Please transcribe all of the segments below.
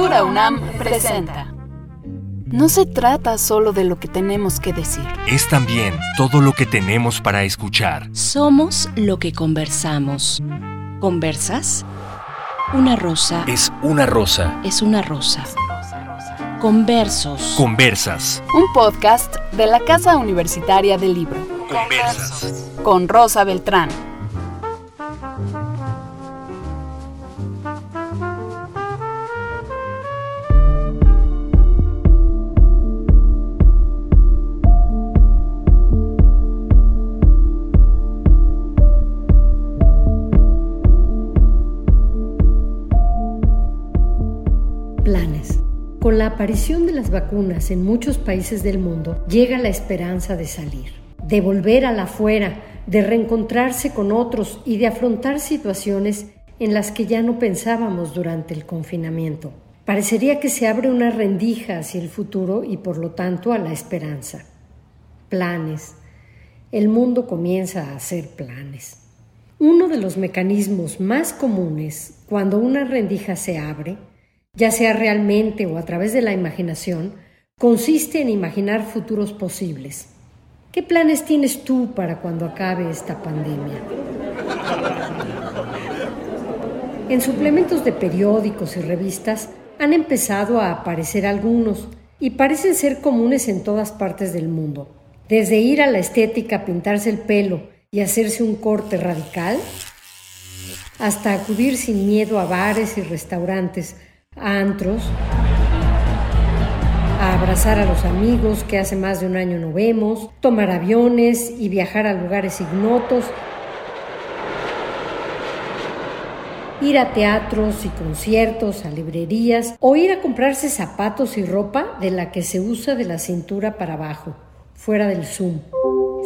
Cultura UNAM presenta. No se trata solo de lo que tenemos que decir. Es también todo lo que tenemos para escuchar. Somos lo que conversamos. ¿Conversas? Una rosa. Es una rosa. Es una rosa. Conversos. Conversas. Un podcast de la Casa Universitaria del Libro. Conversas. Con Rosa Beltrán. La aparición de las vacunas en muchos países del mundo, llega la esperanza de salir, de volver a la afuera, de reencontrarse con otros y de afrontar situaciones en las que ya no pensábamos durante el confinamiento. Parecería que se abre una rendija hacia el futuro y por lo tanto a la esperanza. Planes. El mundo comienza a hacer planes. Uno de los mecanismos más comunes cuando una rendija se abre ya sea realmente o a través de la imaginación, consiste en imaginar futuros posibles. ¿Qué planes tienes tú para cuando acabe esta pandemia? En suplementos de periódicos y revistas han empezado a aparecer algunos y parecen ser comunes en todas partes del mundo. Desde ir a la estética, pintarse el pelo y hacerse un corte radical, hasta acudir sin miedo a bares y restaurantes a antros, a abrazar a los amigos que hace más de un año no vemos, tomar aviones y viajar a lugares ignotos, ir a teatros y conciertos, a librerías o ir a comprarse zapatos y ropa de la que se usa de la cintura para abajo, fuera del Zoom.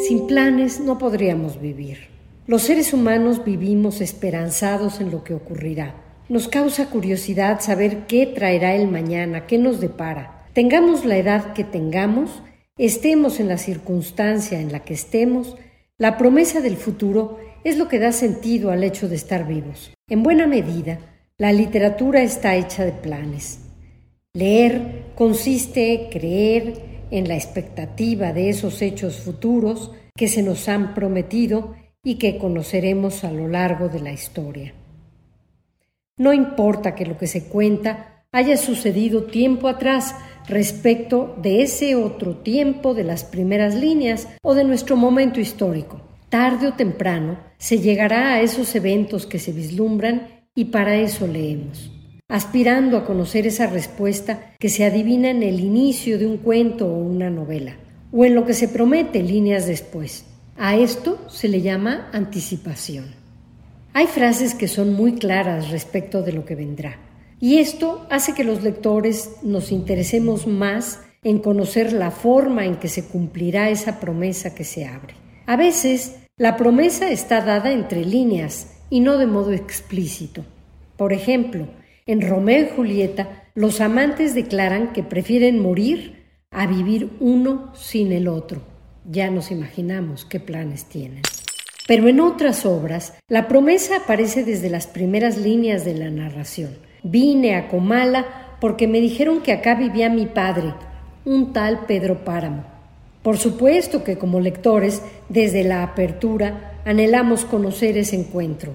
Sin planes no podríamos vivir. Los seres humanos vivimos esperanzados en lo que ocurrirá. Nos causa curiosidad saber qué traerá el mañana, qué nos depara. Tengamos la edad que tengamos, estemos en la circunstancia en la que estemos, la promesa del futuro es lo que da sentido al hecho de estar vivos. En buena medida, la literatura está hecha de planes. Leer consiste creer en la expectativa de esos hechos futuros que se nos han prometido y que conoceremos a lo largo de la historia. No importa que lo que se cuenta haya sucedido tiempo atrás respecto de ese otro tiempo de las primeras líneas o de nuestro momento histórico. Tarde o temprano se llegará a esos eventos que se vislumbran y para eso leemos, aspirando a conocer esa respuesta que se adivina en el inicio de un cuento o una novela, o en lo que se promete líneas después. A esto se le llama anticipación. Hay frases que son muy claras respecto de lo que vendrá. Y esto hace que los lectores nos interesemos más en conocer la forma en que se cumplirá esa promesa que se abre. A veces, la promesa está dada entre líneas y no de modo explícito. Por ejemplo, en Romeo y Julieta, los amantes declaran que prefieren morir a vivir uno sin el otro. Ya nos imaginamos qué planes tienen. Pero en otras obras, la promesa aparece desde las primeras líneas de la narración. Vine a Comala porque me dijeron que acá vivía mi padre, un tal Pedro Páramo. Por supuesto que como lectores, desde la apertura, anhelamos conocer ese encuentro.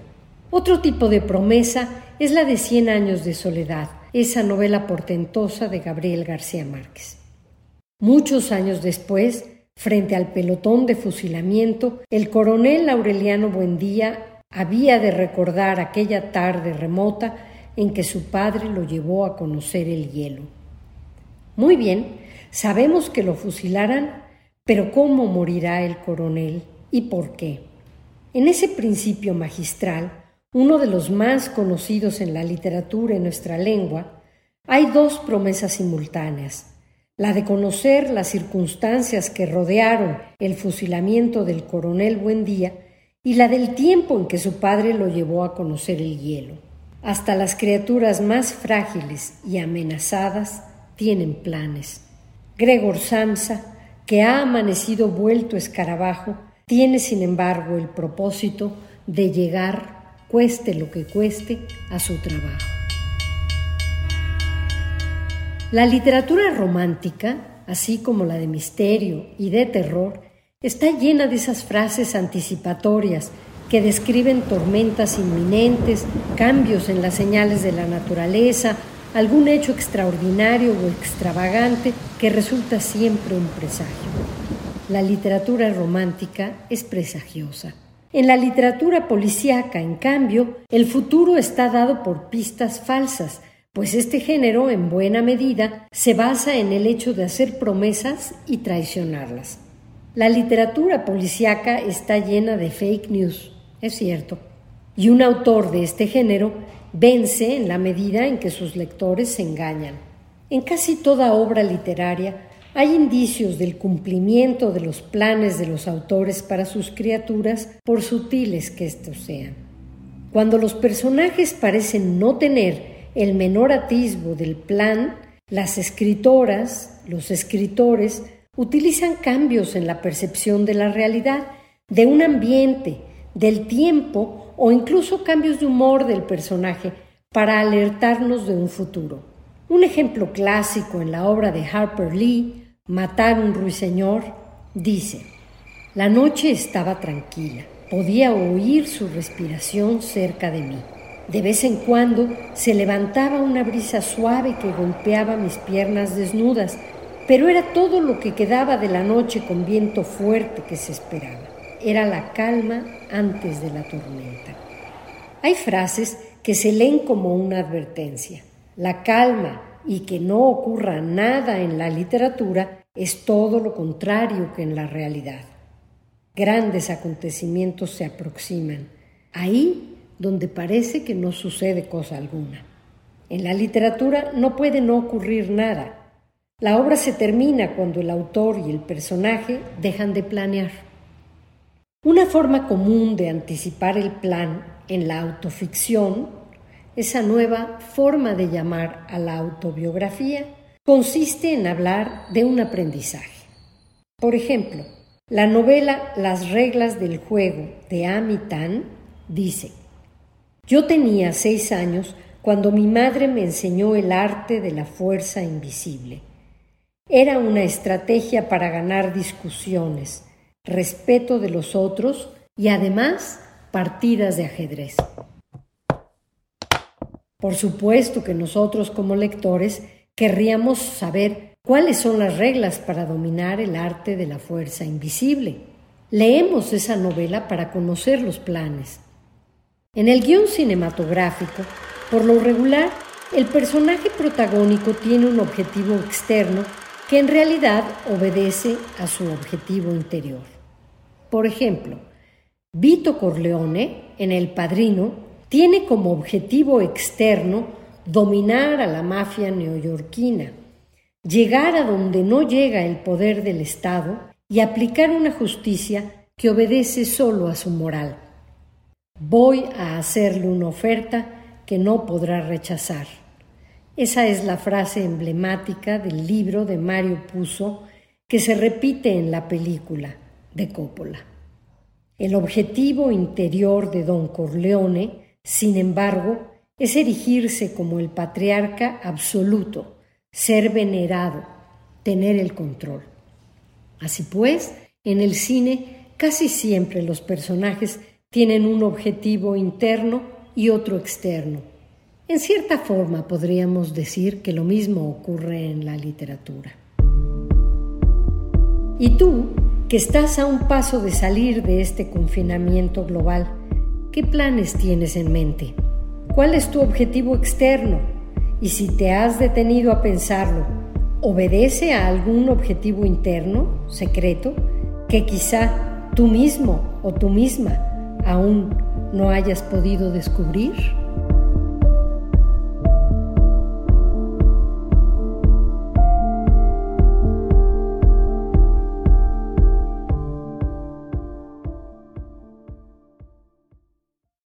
Otro tipo de promesa es la de Cien años de soledad, esa novela portentosa de Gabriel García Márquez. Muchos años después, Frente al pelotón de fusilamiento, el coronel Aureliano Buendía había de recordar aquella tarde remota en que su padre lo llevó a conocer el hielo. Muy bien, sabemos que lo fusilaran, pero ¿cómo morirá el coronel y por qué? En ese principio magistral, uno de los más conocidos en la literatura en nuestra lengua, hay dos promesas simultáneas la de conocer las circunstancias que rodearon el fusilamiento del coronel Buendía y la del tiempo en que su padre lo llevó a conocer el hielo. Hasta las criaturas más frágiles y amenazadas tienen planes. Gregor Samsa, que ha amanecido vuelto escarabajo, tiene sin embargo el propósito de llegar, cueste lo que cueste, a su trabajo. La literatura romántica, así como la de misterio y de terror, está llena de esas frases anticipatorias que describen tormentas inminentes, cambios en las señales de la naturaleza, algún hecho extraordinario o extravagante que resulta siempre un presagio. La literatura romántica es presagiosa. En la literatura policíaca, en cambio, el futuro está dado por pistas falsas, pues este género, en buena medida, se basa en el hecho de hacer promesas y traicionarlas. La literatura policíaca está llena de fake news, es cierto, y un autor de este género vence en la medida en que sus lectores se engañan. En casi toda obra literaria hay indicios del cumplimiento de los planes de los autores para sus criaturas, por sutiles que estos sean. Cuando los personajes parecen no tener el menor atisbo del plan, las escritoras, los escritores, utilizan cambios en la percepción de la realidad, de un ambiente, del tiempo o incluso cambios de humor del personaje para alertarnos de un futuro. Un ejemplo clásico en la obra de Harper Lee, Matar un ruiseñor, dice, la noche estaba tranquila, podía oír su respiración cerca de mí. De vez en cuando se levantaba una brisa suave que golpeaba mis piernas desnudas, pero era todo lo que quedaba de la noche con viento fuerte que se esperaba. Era la calma antes de la tormenta. Hay frases que se leen como una advertencia. La calma y que no ocurra nada en la literatura es todo lo contrario que en la realidad. Grandes acontecimientos se aproximan, ahí donde parece que no sucede cosa alguna. En la literatura no puede no ocurrir nada. La obra se termina cuando el autor y el personaje dejan de planear. Una forma común de anticipar el plan en la autoficción, esa nueva forma de llamar a la autobiografía, consiste en hablar de un aprendizaje. Por ejemplo, la novela Las reglas del juego de Amy Tan dice, yo tenía seis años cuando mi madre me enseñó el arte de la fuerza invisible. Era una estrategia para ganar discusiones, respeto de los otros y además partidas de ajedrez. Por supuesto que nosotros como lectores querríamos saber cuáles son las reglas para dominar el arte de la fuerza invisible. Leemos esa novela para conocer los planes. En el guion cinematográfico, por lo regular, el personaje protagónico tiene un objetivo externo que en realidad obedece a su objetivo interior. Por ejemplo, Vito Corleone, en El Padrino, tiene como objetivo externo dominar a la mafia neoyorquina, llegar a donde no llega el poder del Estado y aplicar una justicia que obedece solo a su moral. Voy a hacerle una oferta que no podrá rechazar. Esa es la frase emblemática del libro de Mario Puzo que se repite en la película de Coppola. El objetivo interior de Don Corleone, sin embargo, es erigirse como el patriarca absoluto, ser venerado, tener el control. Así pues, en el cine casi siempre los personajes tienen un objetivo interno y otro externo. En cierta forma podríamos decir que lo mismo ocurre en la literatura. Y tú, que estás a un paso de salir de este confinamiento global, ¿qué planes tienes en mente? ¿Cuál es tu objetivo externo? Y si te has detenido a pensarlo, ¿obedece a algún objetivo interno, secreto, que quizá tú mismo o tú misma aún no hayas podido descubrir?